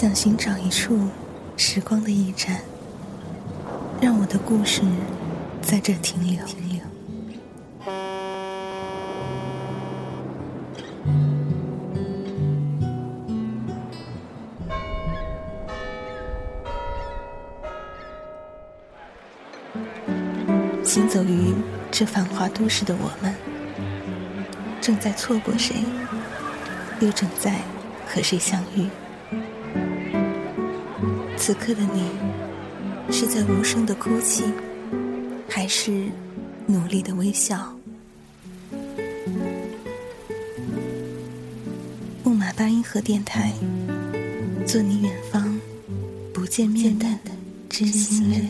想寻找一处时光的驿站，让我的故事在这停留。停留行走于这繁华都市的我们，正在错过谁，又正在和谁相遇？此刻的你，是在无声的哭泣，还是努力的微笑？木马八音盒电台，做你远方不见面的知心人。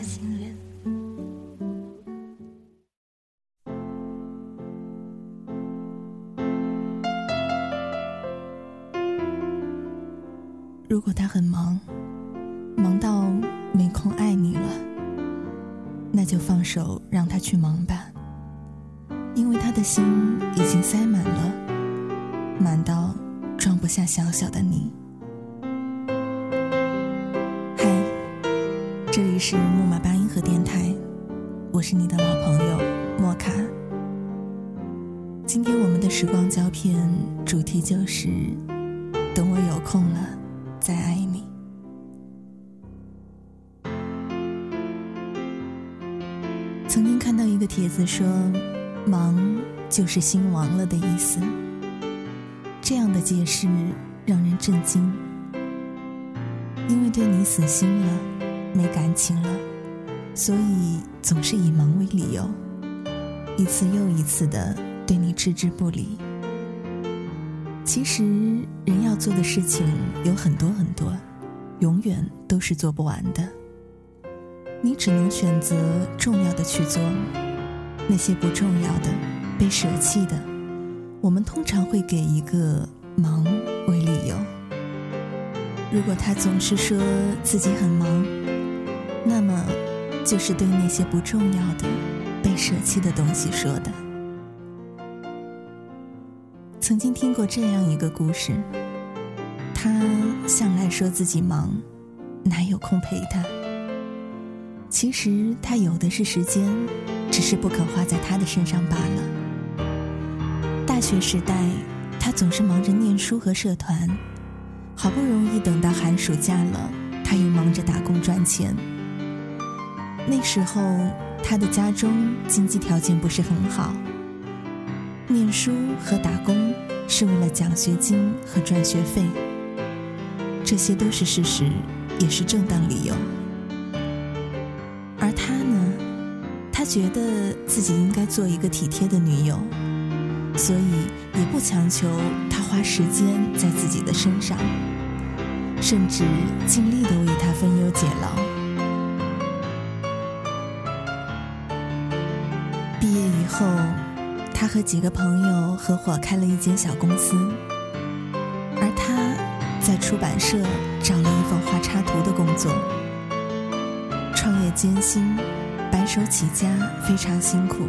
如果他很忙，忙到没空爱你了，那就放手让他去忙吧，因为他的心已经塞满了，满到装不下小小的你。嗨，这里是木马八音盒电台，我是你的老朋友莫卡。今天我们的时光胶片主题就是：等我有空了。再爱你。帖子说，忙就是心亡了的意思。这样的解释让人震惊，因为对你死心了，没感情了，所以总是以忙为理由，一次又一次的对你置之不理。其实，人要做的事情有很多很多，永远都是做不完的。你只能选择重要的去做，那些不重要的、被舍弃的，我们通常会给一个忙为理由。如果他总是说自己很忙，那么就是对那些不重要的、被舍弃的东西说的。曾经听过这样一个故事，他向来说自己忙，哪有空陪他？其实他有的是时间，只是不肯花在他的身上罢了。大学时代，他总是忙着念书和社团，好不容易等到寒暑假了，他又忙着打工赚钱。那时候，他的家中经济条件不是很好。念书和打工是为了奖学金和赚学费，这些都是事实，也是正当理由。他觉得自己应该做一个体贴的女友，所以也不强求他花时间在自己的身上，甚至尽力的为他分忧解劳。毕业以后。他和几个朋友合伙开了一间小公司，而他在出版社找了一份画插图的工作。创业艰辛，白手起家非常辛苦，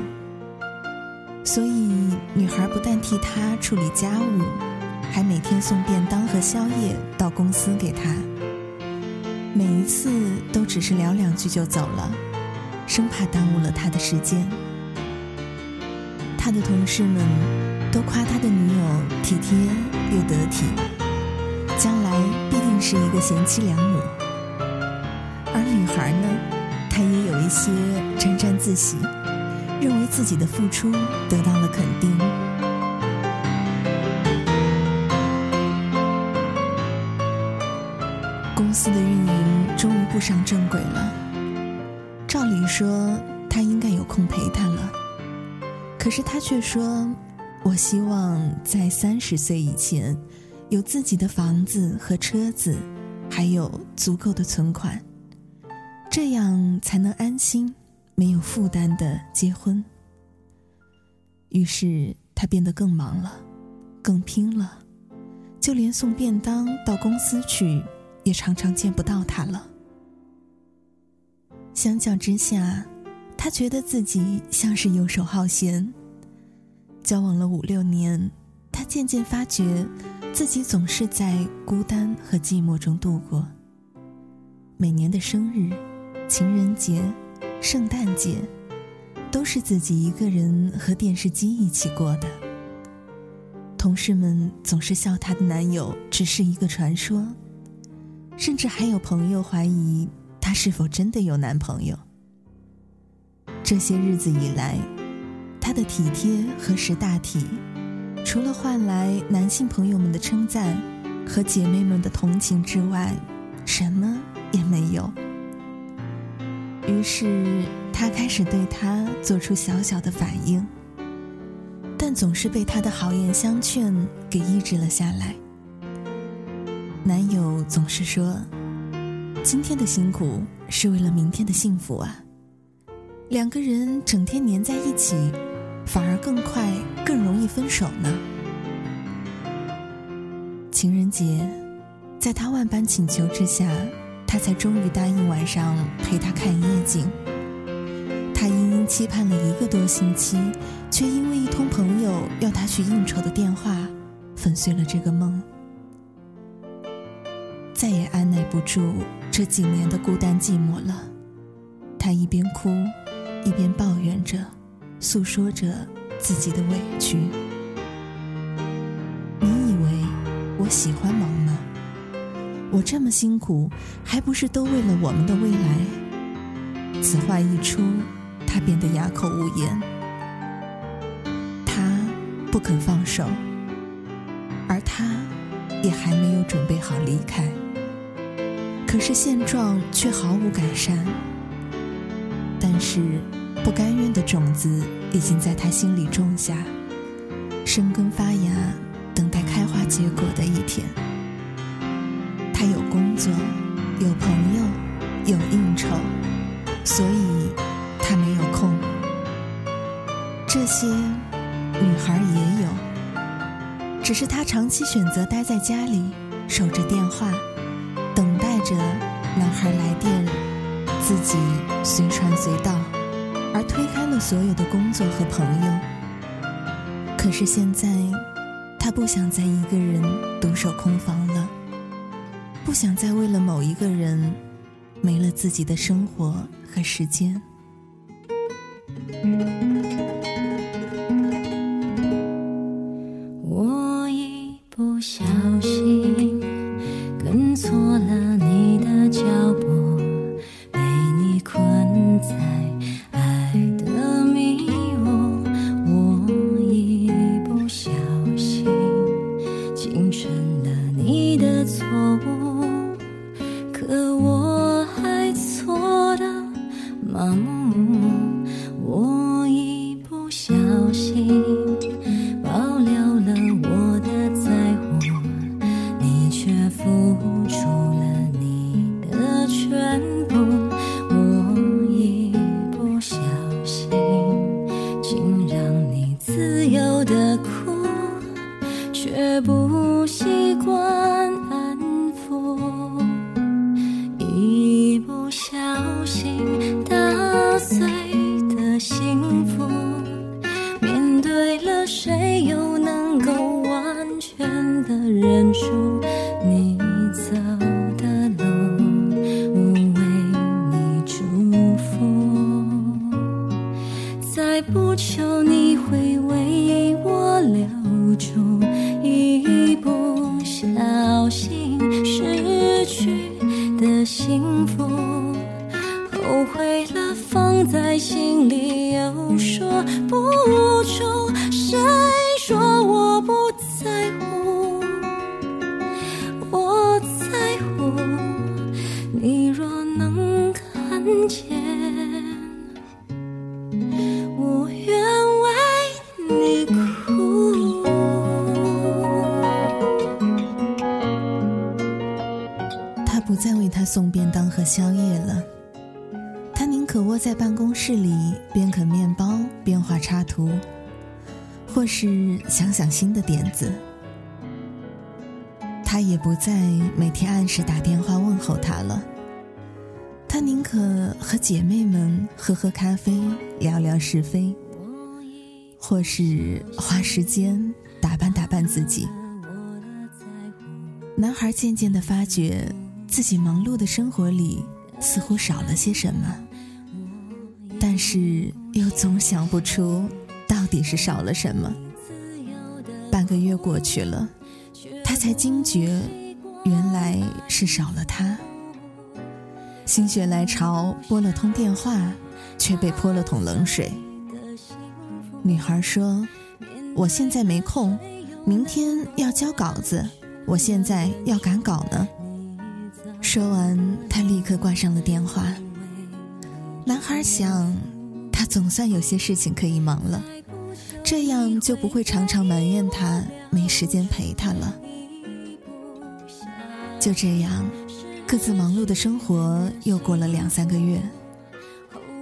所以女孩不但替他处理家务，还每天送便当和宵夜到公司给他。每一次都只是聊两句就走了，生怕耽误了他的时间。他的同事们都夸他的女友体贴又得体，将来必定是一个贤妻良母。而女孩呢，一些沾沾自喜，认为自己的付出得到了肯定。公司的运营终于步上正轨了，照理说他应该有空陪他了。可是他却说：“我希望在三十岁以前，有自己的房子和车子，还有足够的存款，这样才能安心、没有负担的结婚。”于是他变得更忙了，更拼了，就连送便当到公司去，也常常见不到他了。相较之下，他觉得自己像是游手好闲。交往了五六年，他渐渐发觉，自己总是在孤单和寂寞中度过。每年的生日、情人节、圣诞节，都是自己一个人和电视机一起过的。同事们总是笑她的男友只是一个传说，甚至还有朋友怀疑她是否真的有男朋友。这些日子以来，她的体贴和识大体。除了换来男性朋友们的称赞和姐妹们的同情之外，什么也没有。于是，他开始对他做出小小的反应，但总是被他的好言相劝给抑制了下来。男友总是说：“今天的辛苦是为了明天的幸福啊。”两个人整天黏在一起。反而更快、更容易分手呢。情人节，在他万般请求之下，他才终于答应晚上陪他看夜景。他殷殷期盼了一个多星期，却因为一通朋友要他去应酬的电话，粉碎了这个梦。再也按耐不住这几年的孤单寂寞了，他一边哭，一边抱怨着。诉说着自己的委屈。你以为我喜欢忙吗？我这么辛苦，还不是都为了我们的未来？此话一出，他变得哑口无言。他不肯放手，而他也还没有准备好离开。可是现状却毫无改善。但是。不甘愿的种子已经在他心里种下，生根发芽，等待开花结果的一天。他有工作，有朋友，有应酬，所以他没有空。这些女孩也有，只是她长期选择待在家里，守着电话，等待着男孩来电，自己随传随到。而推开了所有的工作和朋友。可是现在，他不想再一个人独守空房了，不想再为了某一个人没了自己的生活和时间。我一不小心跟错了你的脚步，被你困在爱的迷雾。我一不小心竟成了你的错误。幸福。后悔了放在心里又说不出谁说我不送便当和宵夜了。他宁可窝在办公室里，边啃面包边画插图，或是想想新的点子。他也不再每天按时打电话问候他了。他宁可和姐妹们喝喝咖啡，聊聊是非，或是花时间打扮打扮自己。男孩渐渐的发觉，自己忙碌的生活里似乎少了些什么，但是又总想不出到底是少了什么。半个月过去了，他才惊觉，原来是少了他。心血来潮拨了通电话，却被泼了桶冷水。女孩说：“我现在没空，明天要交稿子，我现在要赶稿呢。”说完，他立刻挂上了电话。男孩想，他总算有些事情可以忙了。这样就不会常常埋怨他没时间陪他了。就这样，各自忙碌的生活又过了两三个月。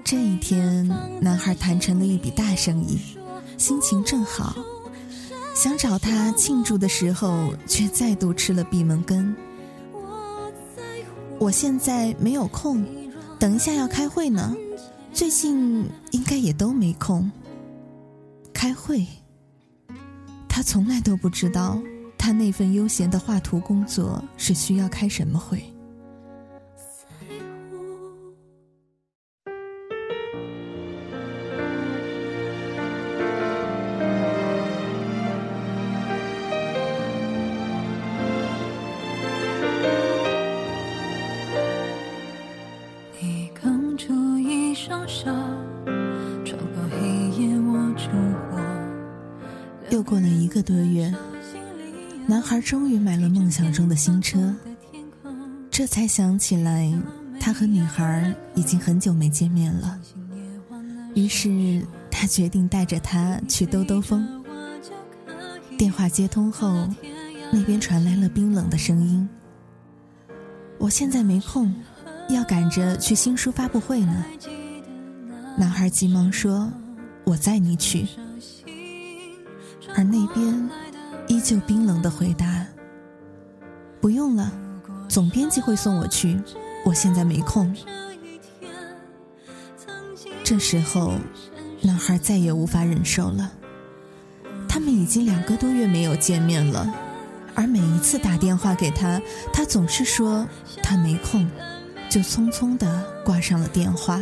这一天，男孩谈成了一笔大生意，心情正好，想找他庆祝的时候，却再度吃了闭门羹。我现在没有空，等一下要开会呢，最近应该也都没空。开会，他从来都不知道，他那份悠闲的画图工作是需要开什么会。中的新车。这才想起来，他和女孩已经很久没见面了。于是他决定带着她去兜兜风。电话接通后，那边传来了冰冷的声音：“我现在没空，要赶着去新书发布会呢。”男孩急忙说：“我载你去。”而那边依旧冰冷的回答：“不用了，总编辑会送我去，我现在没空。”这时候，男孩再也无法忍受了。他们已经两个多月没有见面了，而每一次打电话给他，他总是说他没空，就匆匆的挂上了电话。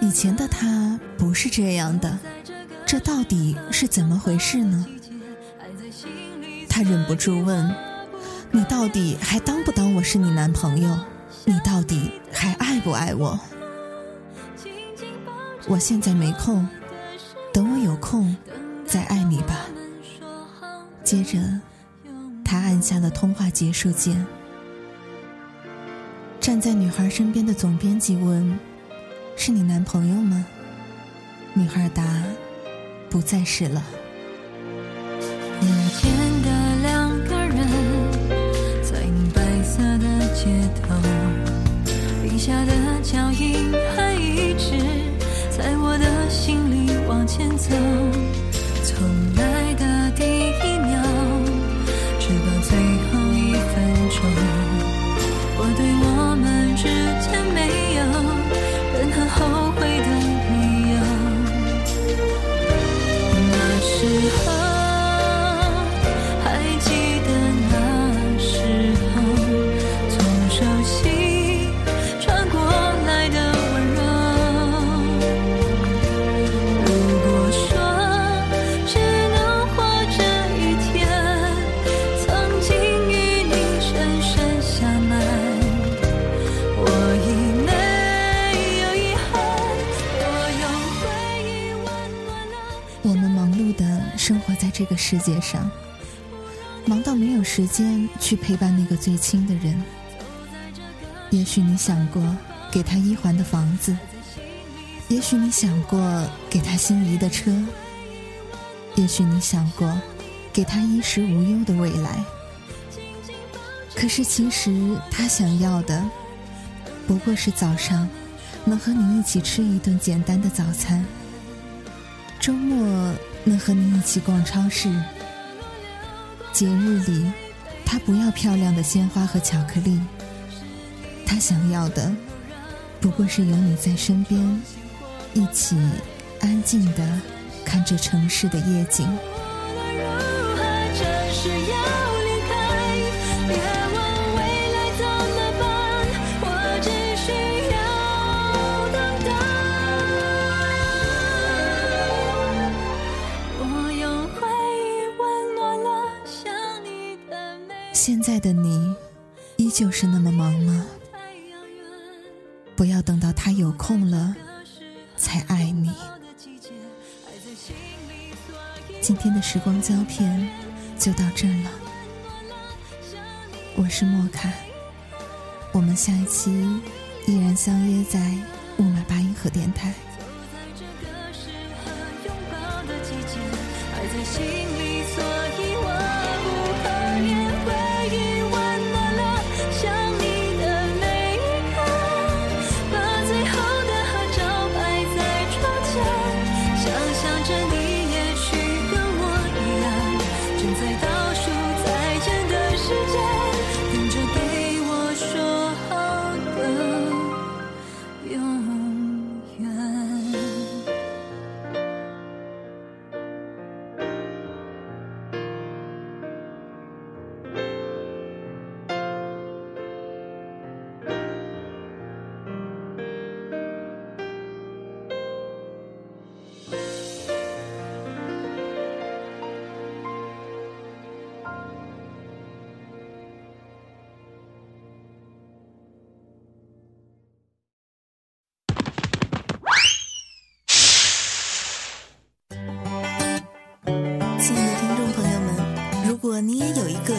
以前的他不是这样的。这到底是怎么回事呢？他忍不住问：“你到底还当不当我是你男朋友？你到底还爱不爱我？”我现在没空，等我有空再爱你吧。接着，他按下了通话结束键。站在女孩身边的总编辑问：“是你男朋友吗？”女孩答。不再是了。眼前的街头，笔下的脚印还一直在我的心里往前走。个世界上，忙到没有时间去陪伴那个最亲的人。也许你想过给他一环的房子，也许你想过给他心仪的车，也许你想过给他衣食无忧的未来。可是，其实他想要的，不过是早上能和你一起吃一顿简单的早餐，周末。能和你一起逛超市，节日里，他不要漂亮的鲜花和巧克力，他想要的，不过是有你在身边，一起安静的看着城市的夜景。就是那么忙吗？不要等到他有空了才爱你。今天的时光胶片就到这了，我是莫卡，我们下一期依然相约在木马八音盒电台。在这个适合拥抱的季节，爱在心